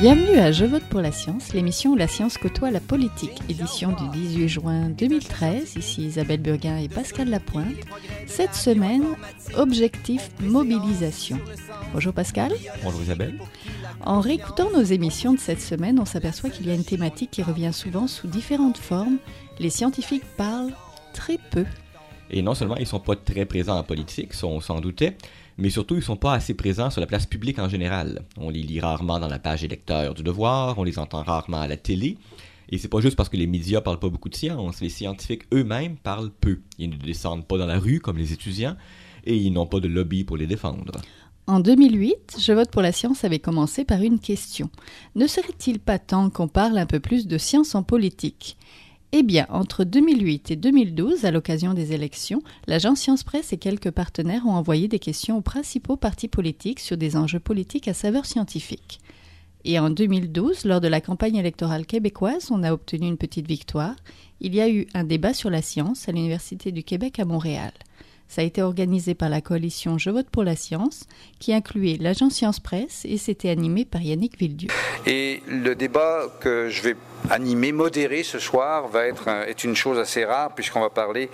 Bienvenue à Je vote pour la science, l'émission où la science côtoie la politique, édition du 18 juin 2013. Ici Isabelle Burguin et Pascal Lapointe. Cette semaine, objectif mobilisation. Bonjour Pascal. Bonjour Isabelle. En réécoutant nos émissions de cette semaine, on s'aperçoit qu'il y a une thématique qui revient souvent sous différentes formes. Les scientifiques parlent très peu. Et non seulement ils sont pas très présents en politique, on s'en doutait, mais surtout ils sont pas assez présents sur la place publique en général. On les lit rarement dans la page électeur du devoir, on les entend rarement à la télé. Et c'est pas juste parce que les médias parlent pas beaucoup de science, les scientifiques eux-mêmes parlent peu. Ils ne descendent pas dans la rue comme les étudiants et ils n'ont pas de lobby pour les défendre. En 2008, Je vote pour la science avait commencé par une question. Ne serait-il pas temps qu'on parle un peu plus de science en politique? Eh bien, entre 2008 et 2012, à l'occasion des élections, l'agence Science Presse et quelques partenaires ont envoyé des questions aux principaux partis politiques sur des enjeux politiques à saveur scientifique. Et en 2012, lors de la campagne électorale québécoise, on a obtenu une petite victoire. Il y a eu un débat sur la science à l'Université du Québec à Montréal. Ça a été organisé par la coalition Je vote pour la science, qui incluait l'agence Science Presse et c'était animé par Yannick Villedieu. Et le débat que je vais animer, modérer ce soir, va être est une chose assez rare puisqu'on va parler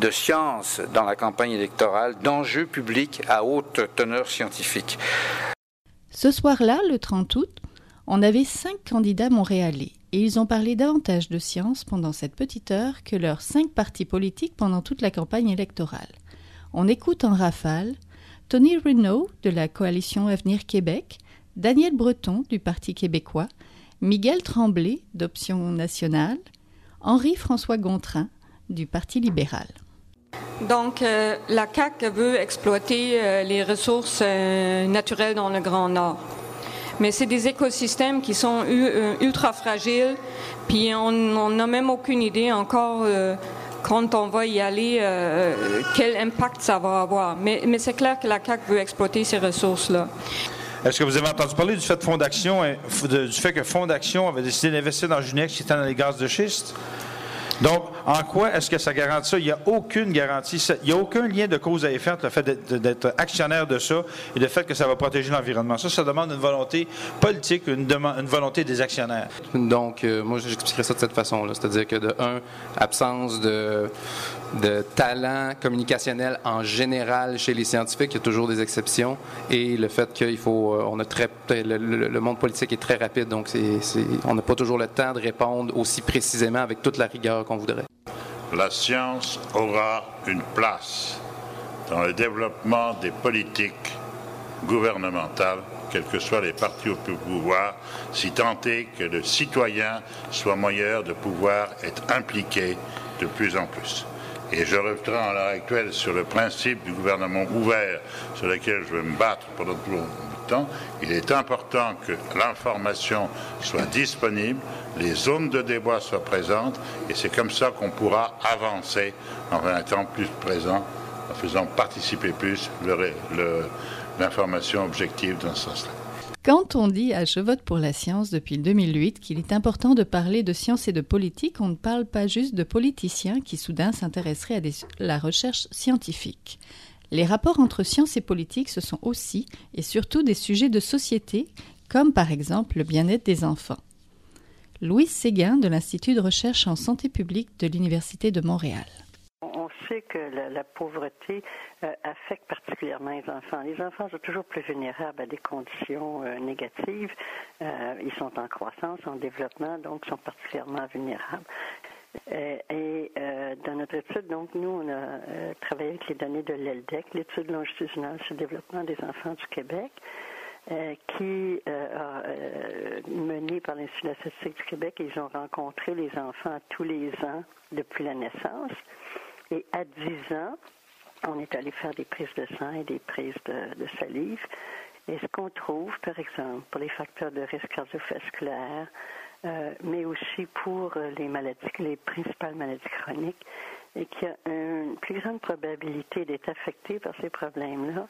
de science dans la campagne électorale, d'enjeux publics à haute teneur scientifique. Ce soir-là, le 30 août, on avait cinq candidats montréalais et ils ont parlé davantage de science pendant cette petite heure que leurs cinq partis politiques pendant toute la campagne électorale. On écoute en rafale Tony Renault de la coalition Avenir Québec, Daniel Breton du Parti québécois, Miguel Tremblay d'Option nationale, Henri-François Gontrin du Parti libéral. Donc, euh, la CAQ veut exploiter euh, les ressources euh, naturelles dans le Grand Nord. Mais c'est des écosystèmes qui sont ultra fragiles, puis on n'a même aucune idée encore quand on va y aller, euh, quel impact ça va avoir. Mais, c'est clair que la CAC veut exploiter ces ressources-là. Est-ce que vous avez entendu parler du fait, de du fait que Fonds d'Action avait décidé d'investir dans Junex qui était dans les gaz de schiste? Donc, en quoi est-ce que ça garantit ça? Il n'y a aucune garantie. Il n'y a aucun lien de cause à effet, le fait d'être actionnaire de ça et le fait que ça va protéger l'environnement. Ça, ça demande une volonté politique, une, une volonté des actionnaires. Donc, euh, moi, j'expliquerai ça de cette façon-là. C'est-à-dire que, de un, absence de, de talent communicationnel en général chez les scientifiques, il y a toujours des exceptions. Et le fait qu'il faut. Euh, on a très, le, monde politique est très rapide, donc on n'a pas toujours le temps de répondre aussi précisément avec toute la rigueur qu'on voudrait. La science aura une place dans le développement des politiques gouvernementales, quels que soient les partis au pouvoir, si tant est que le citoyen soit moyen de pouvoir être impliqué de plus en plus. Et je reviendrai à l'heure actuelle sur le principe du gouvernement ouvert sur lequel je vais me battre pendant tout le temps. Il est important que l'information soit disponible, les zones de débat soient présentes, et c'est comme ça qu'on pourra avancer en étant plus présent, en faisant participer plus l'information objective dans ce sens-là. Quand on dit à Je vote pour la science depuis 2008 qu'il est important de parler de science et de politique, on ne parle pas juste de politiciens qui soudain s'intéresseraient à la recherche scientifique. Les rapports entre science et politique, ce sont aussi et surtout des sujets de société, comme par exemple le bien-être des enfants. Louise Séguin de l'Institut de recherche en santé publique de l'Université de Montréal. Que la, pauvreté euh, affecte particulièrement les enfants. Les enfants sont toujours plus vulnérables à des conditions euh, négatives. Euh, ils sont en croissance, en développement, donc sont particulièrement vulnérables. Et, dans notre étude, donc nous, on a travaillé avec les données de l'ELDEC, l'étude longitudinale sur le développement des enfants du Québec. Qui a euh, mené par l'Institut de la statistique du Québec. Ils ont rencontré les enfants tous les ans depuis la naissance. Et à 10 ans, on est allé faire des prises de sang et des prises de, salive. Et ce qu'on trouve, par exemple, pour les facteurs de risque cardiovasculaire, mais aussi pour les maladies, les principales maladies chroniques, et qu'il y a une plus grande probabilité d'être affecté par ces problèmes-là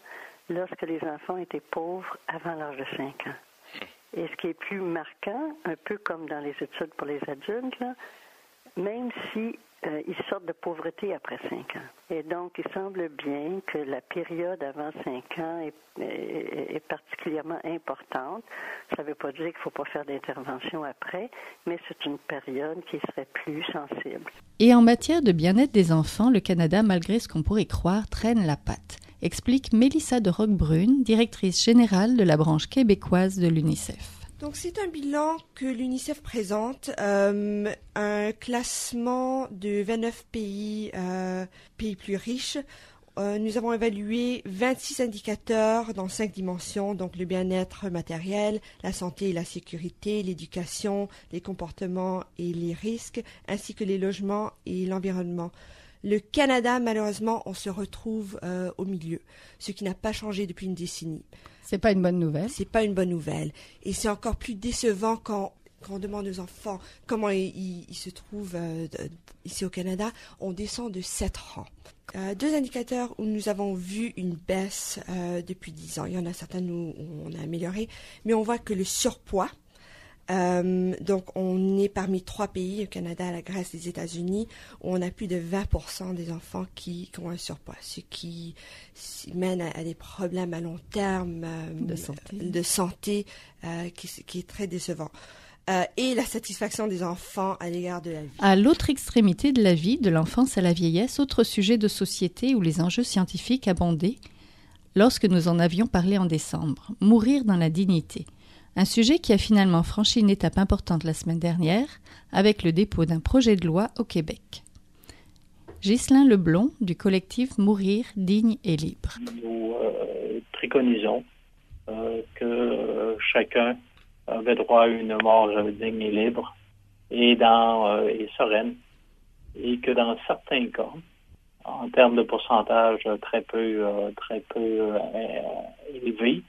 lorsque les enfants étaient pauvres avant l'âge de 5 ans. Et ce qui est plus marquant, un peu comme dans les études pour les adultes, même si euh, ils sortent de pauvreté après 5 ans. Et donc, il semble bien que la période avant 5 ans est, est, particulièrement importante. Ça ne veut pas dire qu'il ne faut pas faire d'intervention après, mais c'est une période qui serait plus sensible. Et en matière de bien-être des enfants, le Canada, malgré ce qu'on pourrait croire, traîne la patte, explique Mélissa de Roquebrune, directrice générale de la branche québécoise de l'UNICEF. Donc c'est un bilan que l'UNICEF présente, euh, un classement de 29 pays, euh, pays plus riches. Euh, nous avons évalué 26 indicateurs dans cinq dimensions, donc le bien-être matériel, la santé et la sécurité, l'éducation, les comportements et les risques, ainsi que les logements et l'environnement. Le Canada, malheureusement, on se retrouve au milieu, ce qui n'a pas changé depuis une décennie. C'est pas une bonne nouvelle. C'est pas une bonne nouvelle. Et c'est encore plus décevant quand, quand on demande aux enfants comment ils, se trouvent euh, ici au Canada. On descend de 7 rangs. Euh, deux indicateurs où nous avons vu une baisse euh, depuis 10 ans. Il y en a certains où on a amélioré, mais on voit que le surpoids, euh, donc, on est parmi trois pays, le Canada, la Grèce, les États-Unis, où on a plus de 20% des enfants qui, ont un surpoids, ce qui mène à, des problèmes à long terme euh, de santé, euh, qui, est très décevant. et la satisfaction des enfants à l'égard de la vie. À l'autre extrémité de la vie, de l'enfance à la vieillesse, autre sujet de société où les enjeux scientifiques abondaient, lorsque nous en avions parlé en décembre, mourir dans la dignité. Un sujet qui a finalement franchi une étape importante la semaine dernière avec le dépôt d'un projet de loi au Québec. Ghislain Leblond du collectif Mourir digne et libre. Nous euh, préconisons euh, que chacun avait droit à une mort digne et libre et, euh, et sereine et que dans certains cas, en termes de pourcentage très peu, très peu élevé,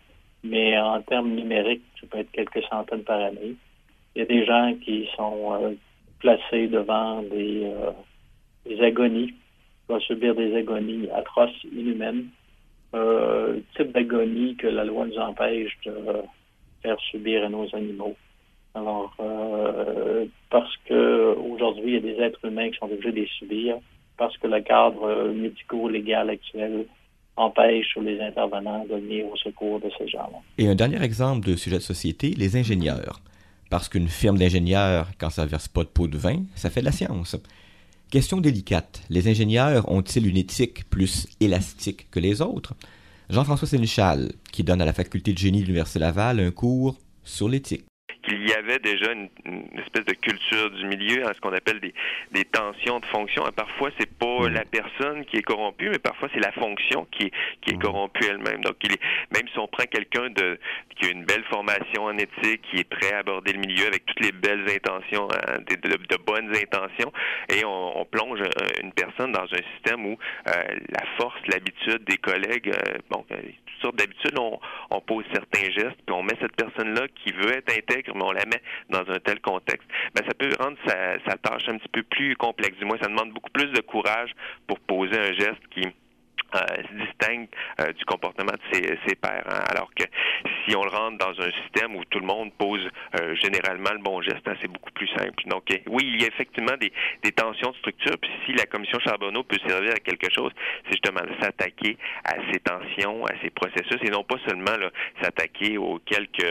mais en termes numériques, ça peut être quelques centaines par année. Il y a des gens qui sont euh, placés devant des, euh, des agonies, qui subir des agonies atroces, inhumaines, euh, type d'agonie que la loi nous empêche de faire subir à nos animaux. Alors, parce que aujourd'hui, il y a des êtres humains qui sont obligés de les subir, parce que le cadre médico-légal actuel empêche les intervenants de venir au secours de ces gens-là. Et un dernier exemple de sujet de société, les ingénieurs. Parce qu'une firme d'ingénieurs, quand ça verse pas de pot de vin, ça fait de la science. Question délicate. Les ingénieurs ont-ils une éthique plus élastique que les autres? Jean-François Sénéchal, qui donne à la faculté de génie de l'Université Laval un cours sur l'éthique qu'il y avait déjà une, espèce de culture du milieu, à ce qu'on appelle des, des, tensions de fonction. Et parfois, c'est pas mm. la personne qui est corrompue, mais parfois c'est la fonction qui est, qui est mm. corrompue elle-même. Donc, il est, même si on prend quelqu'un de qui a une belle formation en éthique, qui est prêt à aborder le milieu avec toutes les belles intentions, hein, de, de, bonnes intentions, et on, on, plonge euh, une personne dans un système où euh, la force, l'habitude des collègues, euh, bon, toutes sortes d'habitudes, on, on pose certains gestes, puis on met cette personne-là qui veut être intègre mais on la met dans un tel contexte, ben, ça peut rendre sa, sa tâche un petit peu plus complexe. Du moins, ça demande beaucoup plus de courage pour poser un geste qui euh, se distingue euh, du comportement de ses, ses pairs. Alors que si on le rentre dans un système où tout le monde pose euh, généralement le bon geste, hein, c'est beaucoup plus simple. Donc oui, il y a effectivement des, des, tensions de structure. Puis si la commission Charbonneau peut servir à quelque chose, c'est justement de s'attaquer à ces tensions, à ces processus, et non pas seulement s'attaquer aux quelques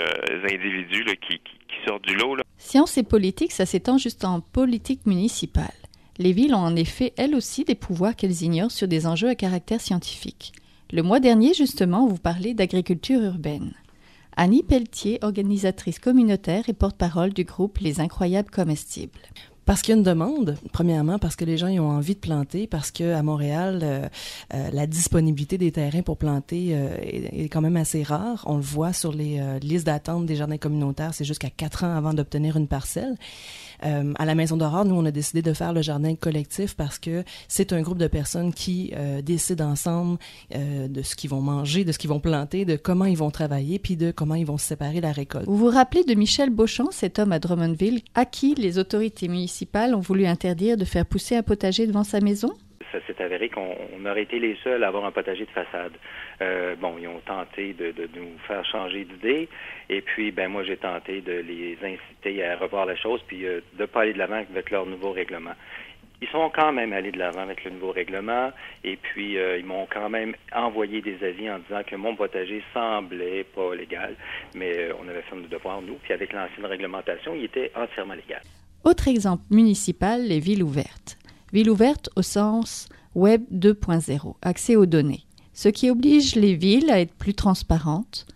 individus là, qui, qui, qui, sortent du lot. Là. Science et politique, ça s'étend juste en politique municipale. Les villes ont en effet, elles aussi, des pouvoirs qu'elles ignorent sur des enjeux à caractère scientifique. Le mois dernier, justement, vous parlez d'agriculture urbaine. Annie Pelletier, organisatrice communautaire et porte-parole du groupe Les Incroyables Comestibles. Parce qu'il y a une demande, premièrement, parce que les gens ont envie de planter, parce que à Montréal, euh, euh, la disponibilité des terrains pour planter euh, est, quand même assez rare. On le voit sur les listes d'attente des jardins communautaires, c'est jusqu'à quatre ans avant d'obtenir une parcelle. À la Maison d'Aurore, nous, on a décidé de faire le jardin collectif parce que c'est un groupe de personnes qui décident ensemble de ce qu'ils vont manger, de ce qu'ils vont planter, de comment ils vont travailler, puis de comment ils vont se séparer la récolte. Vous vous rappelez de Michel Beauchamp, cet homme à Drummondville, à qui les autorités municipales ont voulu interdire de faire pousser un potager devant sa maison? Ça s'est avéré qu'on aurait été les seuls à avoir un potager de façade. Euh, bon, ils ont tenté de, nous faire changer d'idée, et puis ben moi j'ai tenté de les inciter à revoir la chose, puis euh, de pas aller de l'avant avec leur nouveau règlement. Ils sont quand même allés de l'avant avec le nouveau règlement et puis euh, ils m'ont quand même envoyé des avis en disant que mon potager semblait pas légal, mais euh, on avait fait notre devoir, nous, puis avec l'ancienne réglementation, il était entièrement légal. Autre exemple municipal, les villes ouvertes. Villes ouvertes au sens Web 2.0, accès aux données, ce qui oblige les villes à être plus transparentes,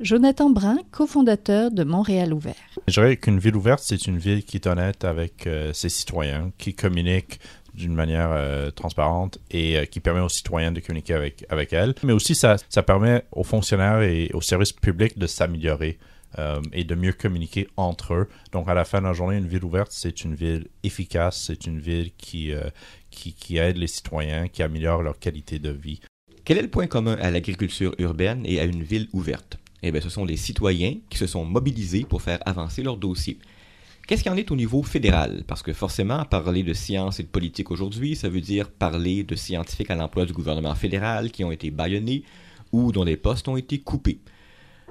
Jonathan Brun, cofondateur de Montréal Ouvert. Je dirais qu'une ville ouverte, c'est une ville qui est honnête avec euh, ses citoyens, qui communique d'une manière euh, transparente et euh, qui permet aux citoyens de communiquer avec, avec elle. Mais aussi, ça, ça permet aux fonctionnaires et aux services publics de s'améliorer et de mieux communiquer entre eux. Donc, à la fin de la journée, une ville ouverte, c'est une ville efficace, c'est une ville qui, qui, qui aide les citoyens, qui améliore leur qualité de vie. Quel est le point commun à l'agriculture urbaine et à une ville ouverte? eh bien, ce sont les citoyens qui se sont mobilisés pour faire avancer leur dossier. Qu'est-ce qu'il en est au niveau fédéral? Parce que forcément, parler de science et de politique aujourd'hui, ça veut dire parler de scientifiques à l'emploi du gouvernement fédéral qui ont été baïonnés ou dont les postes ont été coupés,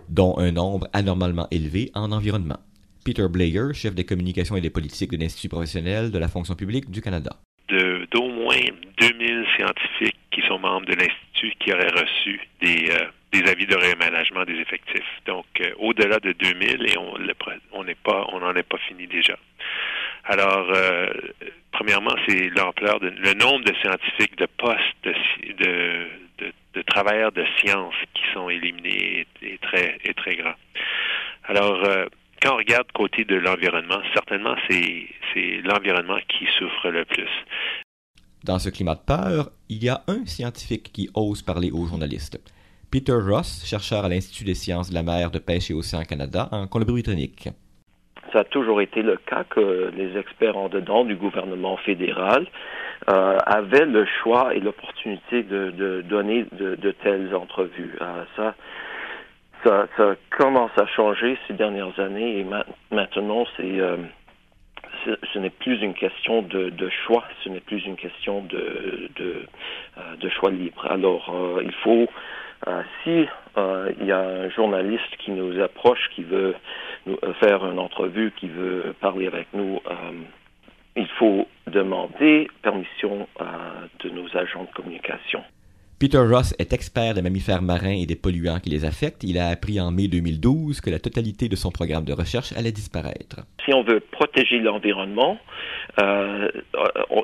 dont un nombre anormalement élevé en environnement. Peter Blair, chef des communications et des politiques de l'Institut professionnel de la fonction publique du Canada. D'au moins 2000 scientifiques qui sont membres de l'Institut qui auraient reçu des, euh, avis de réaménagement des effectifs. Donc, euh, au-delà de 2000 et on n'en est pas fini déjà. Alors, euh, premièrement, c'est l'ampleur, le nombre de scientifiques, de postes, de, de, travailleurs de sciences qui sont éliminés est, très, est très grand. Alors, euh, quand on regarde côté de l'environnement, certainement, c'est, c'est l'environnement qui souffre le plus. Dans ce climat de peur, il y a un scientifique qui ose parler aux journalistes. Peter Ross, chercheur à l'Institut des sciences de la mer, de pêche et océan Canada, en Colombie-Britannique. Ça a toujours été le cas que les experts en dedans du gouvernement fédéral euh, avaient le choix et l'opportunité de, donner de, telles entrevues. Euh, ça, ça, commence à changer ces dernières années et maintenant c'est euh, ce n'est plus une question de, choix, ce n'est plus une question de, choix libre. Alors, il faut si euh, il y a un journaliste qui nous approche, qui veut nous euh, faire une entrevue, qui veut parler avec nous, il faut demander permission de nos agents de communication. Peter Ross est expert des mammifères marins et des polluants qui les affectent. Il a appris en mai 2012 que la totalité de son programme de recherche allait disparaître. Si on veut protéger l'environnement, euh,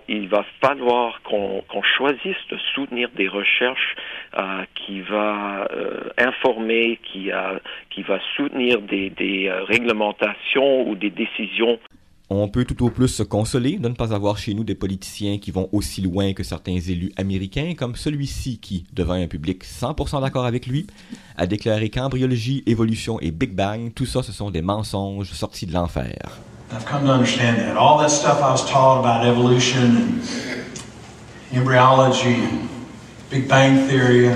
il va falloir qu'on choisisse de soutenir des recherches euh, qui va euh, informer, qui, a, qui va soutenir des, des réglementations ou des décisions on peut tout au plus se consoler de ne pas avoir chez nous des politiciens qui vont aussi loin que certains élus américains, comme celui-ci qui, devant un public 100% d'accord avec lui, a déclaré qu'embryologie, évolution et Big Bang, tout ça ce sont des mensonges sortis de l'enfer. I've come to understand that. All that stuff I was taught about evolution and embryology and Big Bang theory,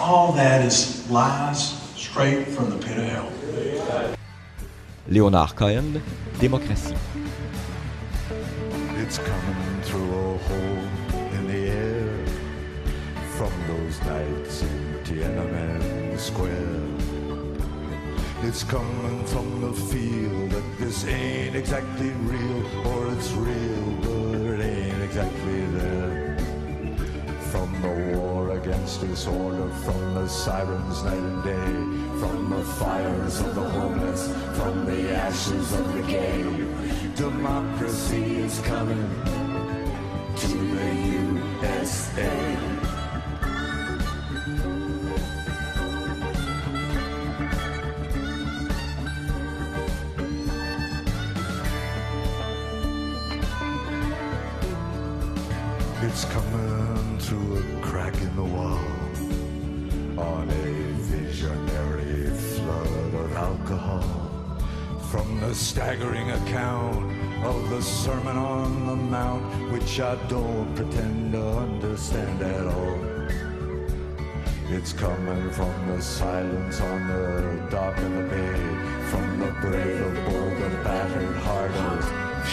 all that is lies straight from the pit of hell. Léonard Cohen, Démocratie. It's coming through a hole in the air from those nights in Tiananmen Square. It's coming from the feel that this ain't exactly real, or it's real, but it ain't exactly there. From the war against disorder, from the sirens night and day, from the fires of the homeless, from the ashes of the gay. Democracy is coming to the USA. It's coming through a crack in the wall on a visionary flood of alcohol from the staggering account of the Sermon on the Mount, which I don't pretend to understand at all. It's coming from the silence on the dock of the bay, from the brave, the bold, the battered heart of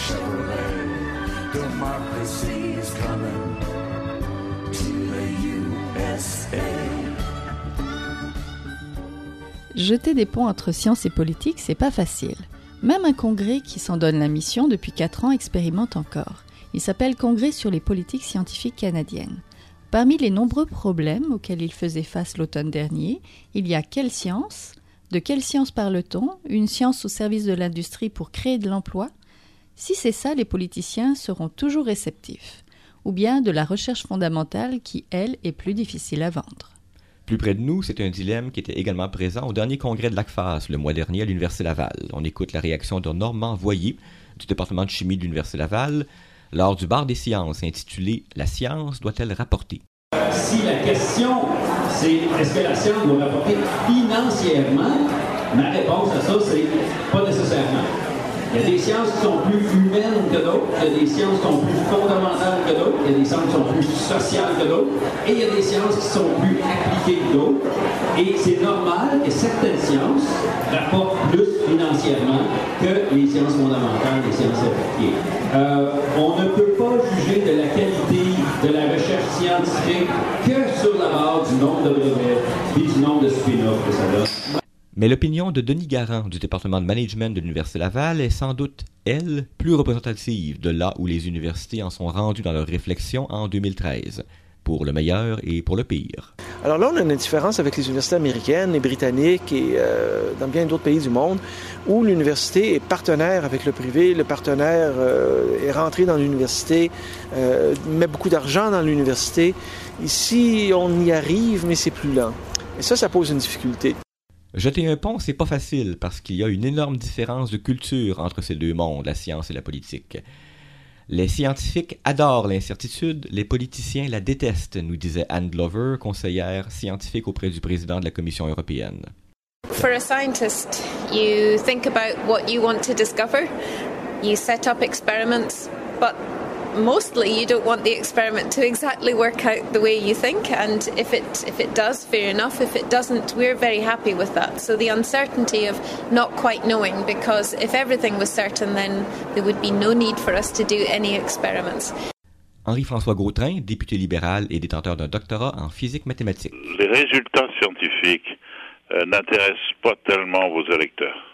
Chevrolet. Democracy is coming Jeter des ponts entre science et politique, c'est pas facile. Même un congrès qui s'en donne la mission depuis 4 ans expérimente encore. Il s'appelle Congrès sur les politiques scientifiques canadiennes. Parmi les nombreux problèmes auxquels il faisait face l'automne dernier, il y a quelle science? De quelle science parle-t-on? Une science au service de l'industrie pour créer de l'emploi? Si c'est ça, les politiciens seront toujours réceptifs. Ou bien de la recherche fondamentale qui, elle, est plus difficile à vendre. Plus près de nous, c'est un dilemme qui était également présent au dernier congrès de l'ACFAS le mois dernier à l'Université Laval. On écoute la réaction de Normand Voyer du département de chimie de l'Université Laval lors du bar des sciences intitulé La science doit-elle rapporter Si la question c'est est-ce que la science doit rapporter financièrement, ma réponse à ça c'est pas nécessairement. Il y a des sciences qui sont plus humaines que d'autres, il y a des sciences qui sont plus fondamentales que d'autres, il y a des sciences qui sont plus sociales que d'autres, et il y a des sciences qui sont plus appliquées que d'autres. Et c'est normal que certaines sciences rapportent plus financièrement que les sciences fondamentales, les sciences appliquées. Euh, on ne peut pas juger de la qualité de la recherche scientifique que sur la base du nombre de brevets et du nombre de spin-offs que ça donne. Mais l'opinion de Denis Garand du département de management de l'Université Laval est sans doute, elle, plus représentative de là où les universités en sont rendues dans leur réflexion en 2013 pour le meilleur et pour le pire. Alors là, on a une différence avec les universités américaines et britanniques et euh, dans bien d'autres pays du monde où l'université est partenaire avec le privé, le partenaire euh, est rentré dans l'université, euh, met beaucoup d'argent dans l'université. Ici, on y arrive, mais c'est plus lent. Et ça, ça pose une difficulté. Jeter un pont, c'est pas facile parce qu'il y a une énorme différence de culture entre ces deux mondes, la science et la politique. Les scientifiques adorent l'incertitude, les politiciens la détestent, nous disait Anne Glover, conseillère scientifique auprès du président de la Commission européenne. For a scientist, you think about what you want to discover, you set up experiments, but mostly you don't want the experiment to exactly work out the way you think and if it if it does fair enough if it doesn't we're very happy with that so the uncertainty of not quite knowing because if everything was certain then there would be no need for us to do any experiments Henri-François Gautrin, député libéral et détenteur d'un doctorat en physique mathématique. Les résultats scientifiques euh, n'intéressent pas tellement vos électeurs.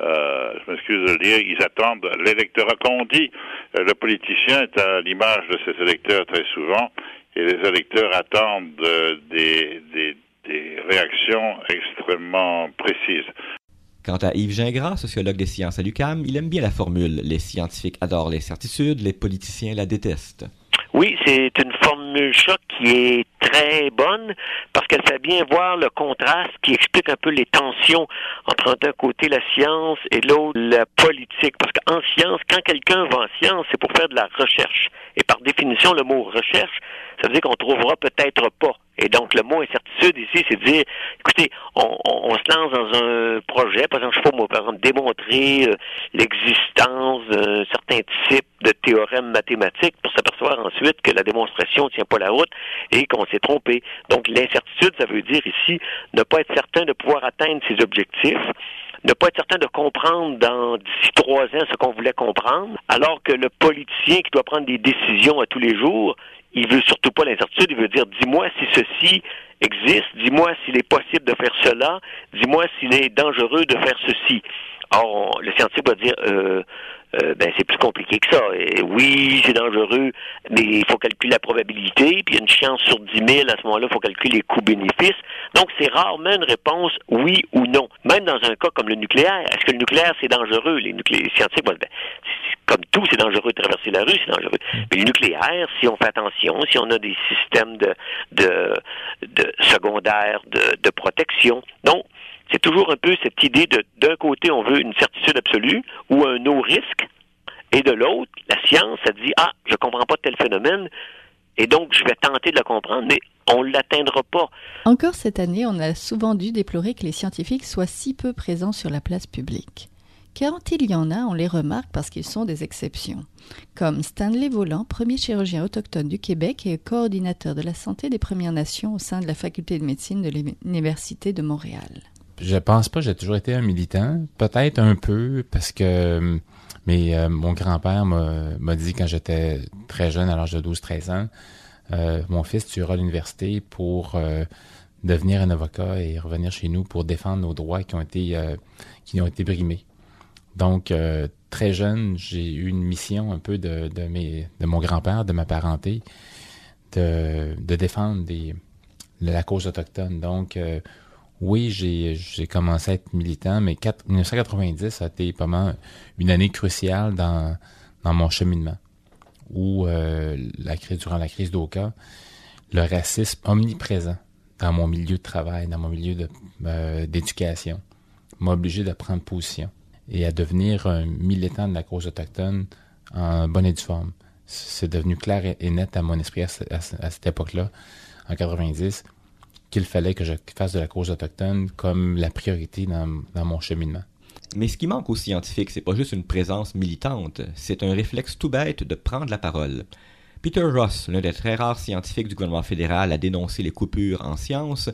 Euh, je m'excuse de le dire, ils attendent l'électorat. On dit euh, le politicien est à l'image de ses électeurs très souvent, et les électeurs attendent euh, des, des, des réactions extrêmement précises. Quant à Yves Gingras, sociologue des sciences à l'UCAM, il aime bien la formule Les scientifiques adorent l'incertitude, les politiciens la détestent. Oui, c'est une formule choc qui est très bonne parce qu'elle fait bien voir le contraste qui explique un peu les tensions entre d'un côté la science et de l'autre la politique. Parce qu'en science, quand quelqu'un va en science, c'est pour faire de la recherche. Et par définition, le mot recherche, ça veut dire qu'on trouvera peut-être pas. Et donc, le mot incertitude ici, c'est de dire, écoutez, on, on, on, se lance dans un projet, par exemple, je sais pas moi, par exemple, démontrer euh, l'existence d'un certain type de théorème mathématique pour s'apercevoir ensuite que la démonstration ne tient pas la route et qu'on s'est trompé. Donc, l'incertitude, ça veut dire ici ne pas être certain de pouvoir atteindre ses objectifs, ne pas être certain de comprendre dans d'ici trois ans ce qu'on voulait comprendre, alors que le politicien qui doit prendre des décisions à tous les jours, il veut surtout pas l'incertitude, il veut dire dis-moi si ceci existe, dis-moi s'il est possible de faire cela, dis-moi s'il est dangereux de faire ceci. Or, le scientifique va dire euh, euh, ben c'est plus compliqué que ça. Et oui, c'est dangereux, mais il faut calculer la probabilité, puis une chance sur 10 000, à ce moment-là, il faut calculer les coûts-bénéfices. Donc, c'est rarement une réponse oui ou non. Même dans un cas comme le nucléaire, est-ce que le nucléaire, c'est dangereux? Les, nuclé les scientifiques ben, comme tout, c'est dangereux de traverser la rue, c'est dangereux. Mais le nucléaire, si on fait attention, si on a des systèmes de, de, de secondaires de, de protection, donc, c'est toujours un peu cette idée de d'un côté on veut une certitude absolue ou un no risque et de l'autre la science ça dit ah je comprends pas tel phénomène et donc je vais tenter de le comprendre mais on ne l'atteindra pas. Encore cette année, on a souvent dû déplorer que les scientifiques soient si peu présents sur la place publique. Quand il y en a, on les remarque parce qu'ils sont des exceptions, comme Stanley Volant, premier chirurgien autochtone du Québec et coordinateur de la santé des Premières Nations au sein de la faculté de médecine de l'Université de Montréal je pense pas, j'ai toujours été un militant. Peut-être un peu parce que mais euh, mon grand-père m'a dit quand j'étais très jeune, à l'âge de 12-13 ans, euh, mon fils, tu iras à l'université pour euh, devenir un avocat et revenir chez nous pour défendre nos droits qui ont été, euh, qui ont été brimés. Donc, très jeune, j'ai eu une mission un peu de, de, mes, de mon grand-père, de ma parenté, de, de défendre des, la cause autochtone. Donc, oui, j'ai, commencé à être militant, mais 4, 1990 a été vraiment une année cruciale dans, mon cheminement où euh, la durant la crise d'Oka, le racisme omniprésent dans mon milieu de travail, dans mon milieu euh, d'éducation, m'a obligé de prendre position et à devenir un militant de la cause autochtone en bonne et due forme. C'est devenu clair et net à mon esprit à, cette époque-là, en 90, qu'il fallait que je fasse de la cause autochtone comme la priorité dans, dans mon cheminement. Mais ce qui manque aux scientifiques, c'est pas juste une présence militante, c'est un réflexe tout bête de prendre la parole. Peter Ross, l'un des très rares scientifiques du gouvernement fédéral à dénoncer les coupures en sciences,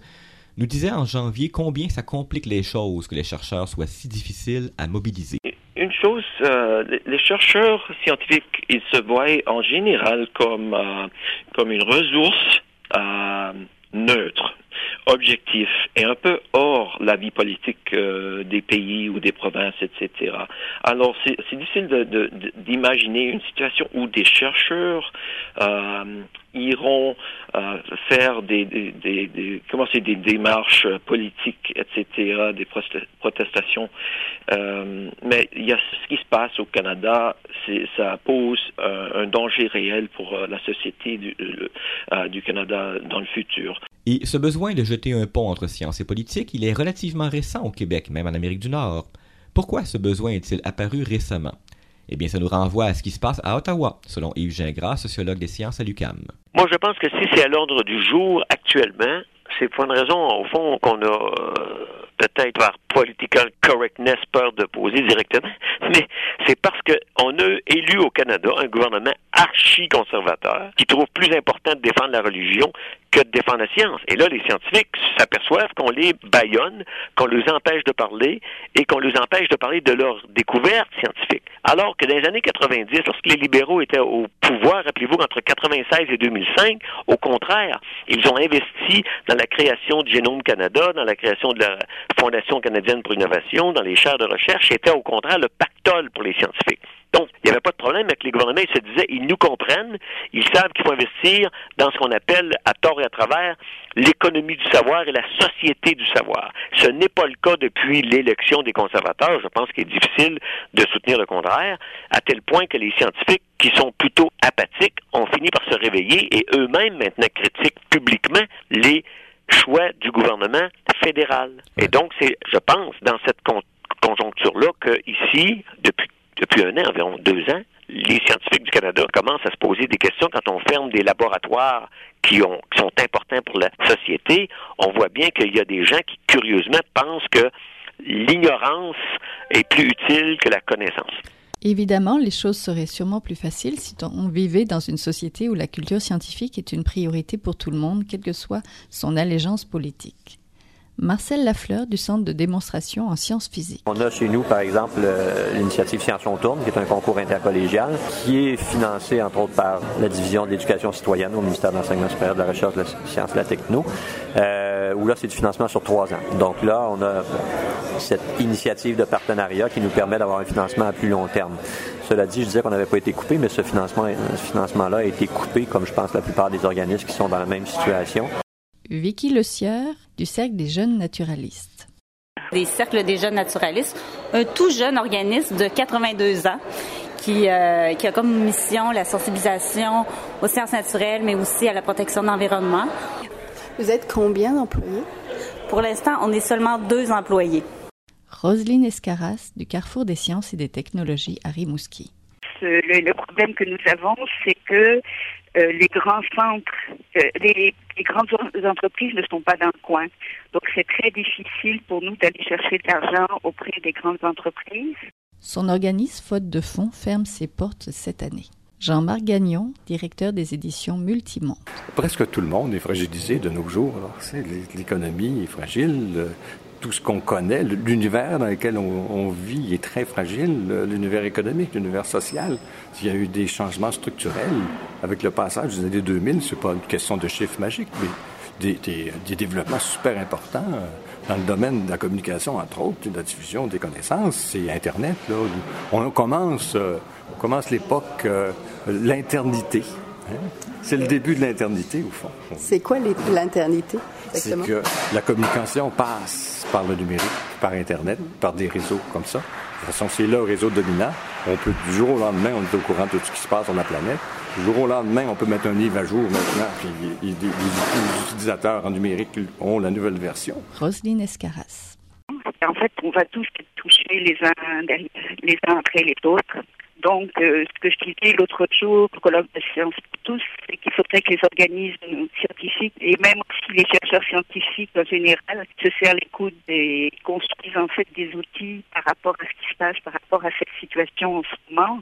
nous disait en janvier combien ça complique les choses que les chercheurs soient si difficiles à mobiliser. Une chose, euh, les chercheurs scientifiques, ils se voient en général comme, euh, comme une ressource euh, neutre objectif et un peu hors la vie politique euh, des pays ou des provinces, etc. Alors, c'est difficile d'imaginer une situation où des chercheurs euh, iront euh, faire des, comment c'est, des démarches politiques, etc., des protestations. Euh, mais ce qui se passe au Canada, ça pose un danger réel pour la société du Canada dans le futur. Et ce besoin de jeter un pont entre science et politique, il est relativement récent au Québec, même en Amérique du Nord. Pourquoi ce besoin est-il apparu récemment? Eh bien, ça nous renvoie à ce qui se passe à Ottawa, selon Yves Gingras, sociologue des sciences à l'UQAM. Moi, je pense que si c'est à l'ordre du jour actuellement, c'est pour une raison, au fond, qu'on a euh, peut-être par political correctness peur de poser directement, mais c'est parce qu'on a élu au Canada un gouvernement archi-conservateur qui trouve plus important de défendre la religion que de défendre la science. Et là, les scientifiques s'aperçoivent qu'on les baillonne, qu'on les empêche de parler et qu'on les empêche de parler de leurs découvertes scientifiques. Alors que dans les années 90, lorsque les libéraux étaient au pouvoir, rappelez-vous, entre 96 et 2005, au contraire, ils ont investi dans la création du Génome Canada, dans la création de la Fondation canadienne pour l'innovation, dans les chaires de recherche, c'était au contraire le pactole pour les scientifiques. Donc, il n'y avait pas de problème avec les gouvernements. Ils se disaient, ils nous comprennent, ils savent qu'il faut investir dans ce qu'on appelle, à tort et à travers, l'économie du savoir et la société du savoir. Ce n'est pas le cas depuis l'élection des conservateurs. Je pense qu'il est difficile de soutenir le contraire, à tel point que les scientifiques qui sont plutôt apathiques ont fini par se réveiller et eux-mêmes maintenant critiquent publiquement les choix du gouvernement fédéral. Et donc, c'est, je pense, dans cette conjoncture-là que ici, depuis depuis un an, environ deux ans, les scientifiques du Canada commencent à se poser des questions quand on ferme des laboratoires qui, ont, qui sont importants pour la société. On voit bien qu'il y a des gens qui, curieusement, pensent que l'ignorance est plus utile que la connaissance. Évidemment, les choses seraient sûrement plus faciles si on vivait dans une société où la culture scientifique est une priorité pour tout le monde, quelle que soit son allégeance politique. Marcel Lafleur du Centre de démonstration en sciences physiques. On a chez nous, par exemple, euh, l'initiative Sciences on tourne, qui est un concours intercollégial, qui est financé, entre autres, par la division de l'éducation citoyenne au ministère de l'Enseignement supérieur, de la Recherche, de la Science et de la Techno, euh, où là, c'est du financement sur trois ans. Donc là, on a cette initiative de partenariat qui nous permet d'avoir un financement à plus long terme. Cela dit, je disais qu'on n'avait pas été coupé, mais ce financement, ce financement-là a été coupé, comme je pense la plupart des organismes qui sont dans la même situation. Vicky Le Sieur du Cercle des jeunes naturalistes. Des Cercles des jeunes naturalistes, un tout jeune organisme de 82 ans qui, euh, qui, a comme mission la sensibilisation aux sciences naturelles, mais aussi à la protection de l'environnement. Vous êtes combien d'employés? Pour l'instant, on est seulement deux employés. Roselyne Escaras du Carrefour des sciences et des technologies à Rimouski. Le, problème que nous avons, c'est que euh, les grands centres, euh, les, grandes entreprises ne sont pas dans le coin. Donc c'est très difficile pour nous d'aller chercher de l'argent auprès des grandes entreprises. Son organisme, faute de fonds, ferme ses portes cette année. Jean-Marc Gagnon, directeur des éditions Multimonde. Presque tout le monde est fragilisé de nos jours. L'économie est fragile, tout ce qu'on connaît, l'univers dans lequel on, vit est très fragile, l'univers économique, l'univers social. Il y a eu des changements structurels avec le passage des années 2000. C'est pas une question de chiffres magiques, mais des, des, développements super importants euh, dans le domaine de la communication, entre autres, de la diffusion des connaissances. C'est Internet, là. On commence, euh, on commence l'époque, euh, l'internité. C'est le début de l'internité, au fond. C'est quoi l'internité, C'est que la communication passe par le numérique, par Internet, par des réseaux comme ça. De toute façon, c'est là le réseau dominant. On peut, du jour au lendemain, on est au courant de tout ce qui se passe sur la planète. Du jour au lendemain, on peut mettre un livre à jour maintenant, puis les, utilisateurs en numérique ont la nouvelle version. Roselyne Escaras. En fait, on va tous être touchés les uns, les uns après les autres. Donc, euh, ce que je disais l'autre jour au colloque de sciences pour tous, c'est qu'il faudrait que les organismes scientifiques et même aussi les chercheurs scientifiques en général se serrent les coudes et construisent en fait des outils par rapport à ce qui se passe, par rapport à cette situation en ce moment.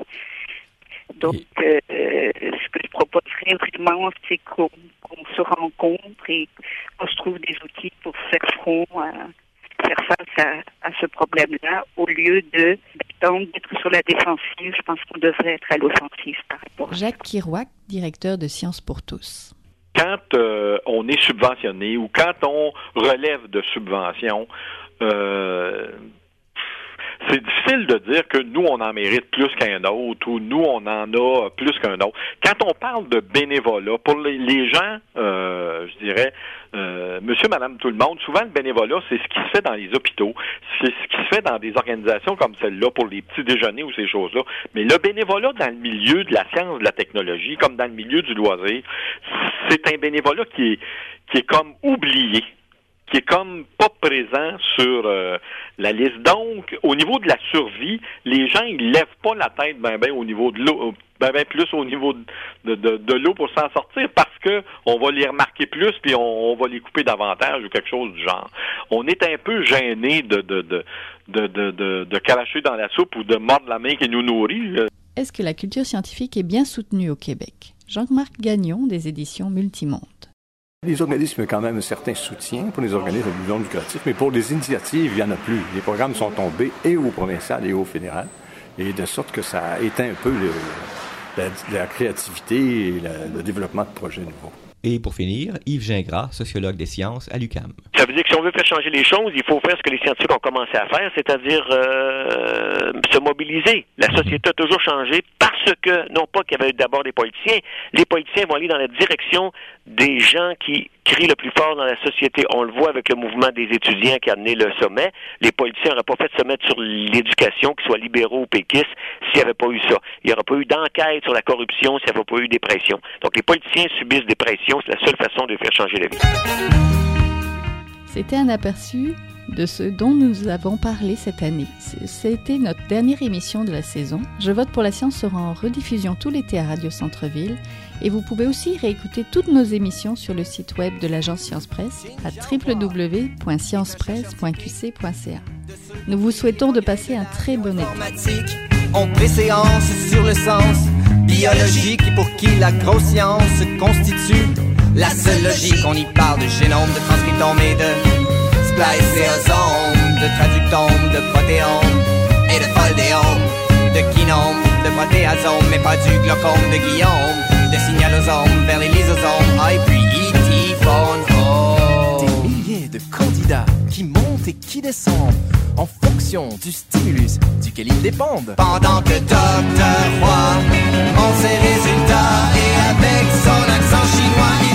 Donc, euh, ce que je proposerais vraiment, c'est qu'on se rencontre et qu'on se trouve des outils pour faire front à faire face à, ce problème-là au lieu de d'attendre d'être sur la défensive. Je pense qu'on devrait être à l'offensive par rapport à Jacques Kirouac, directeur de Sciences pour tous. Quand euh, on est subventionné ou quand on relève de subventions, euh, c'est difficile de dire que nous, on en mérite plus qu'un autre ou nous, on en a plus qu'un autre. Quand on parle de bénévolat, pour les, gens, euh, je dirais, euh, monsieur, madame, tout le monde, souvent le bénévolat, c'est ce qui se fait dans les hôpitaux, c'est ce qui se fait dans des organisations comme celle-là pour les petits déjeuners ou ces choses-là. Mais le bénévolat dans le milieu de la science, de la technologie, comme dans le milieu du loisir, c'est un bénévolat qui est, qui est comme oublié qui est comme pas présent sur euh, la liste. Donc, au niveau de la survie, les gens ils lèvent pas la tête ben ben au niveau de l'eau, euh, ben ben plus au niveau de, l'eau pour s'en sortir parce que on va les remarquer plus puis on, va les couper davantage ou quelque chose du genre. On est un peu gêné de de dans la soupe ou de mordre la main qui nous nourrit. Est-ce que la culture scientifique est bien soutenue au Québec? Jean-Marc Gagnon des éditions Multimonde. Les organismes ont quand même un certain soutien pour les organismes à but lucratif, mais pour les initiatives, il n'y en a plus. Les programmes sont tombés et au provincial et au fédéral, et de sorte que ça éteint un peu la, créativité et le développement de projets nouveaux. Et pour finir, Yves Gingras, sociologue des sciences à l'UCAM. Ça veut dire que si on veut faire changer les choses, il faut faire ce que les scientifiques ont commencé à faire, c'est-à-dire euh, se mobiliser. La société a toujours changé parce que, non pas qu'il y avait d'abord des politiciens, les politiciens vont aller dans la direction des gens qui crient le plus fort dans la société. On le voit avec le mouvement des étudiants qui a amené le sommet. Les politiciens n'auraient pas fait de sommet sur l'éducation, qu'ils soient libéraux ou péquistes, s'il n'y avait pas eu ça. Il n'y aurait pas eu d'enquête sur la corruption s'il n'y avait pas eu des pressions. Donc les politiciens subissent des pressions. C'est la seule façon de faire changer la vie. C'était un aperçu de ce dont nous avons parlé cette année. C'était notre dernière émission de la saison. Je vote pour la science sera en rediffusion tout l'été à Radio Centre-Ville et vous pouvez aussi réécouter toutes nos émissions sur le site web de l'agence Science Presse à www.sciencepresse.qc.ca. Nous vous souhaitons de passer un très bon été. On préséance sur le sens biologique pour qui la grosse science constitue la seule logique. On y parle de génome, de transcriptome et de spliceosome, de traductome, de protéome et de foldéome, de kinome, de protéasome, mais pas du glaucome de Guillaume, vers les lysosomes. Ah, et puis phone home. Des milliers de candidats qui montent et qui descendent en fonction du stimulus duquel ils dépendent. Pendant que Dr. Roy, on ses résultats et avec son accent chinois,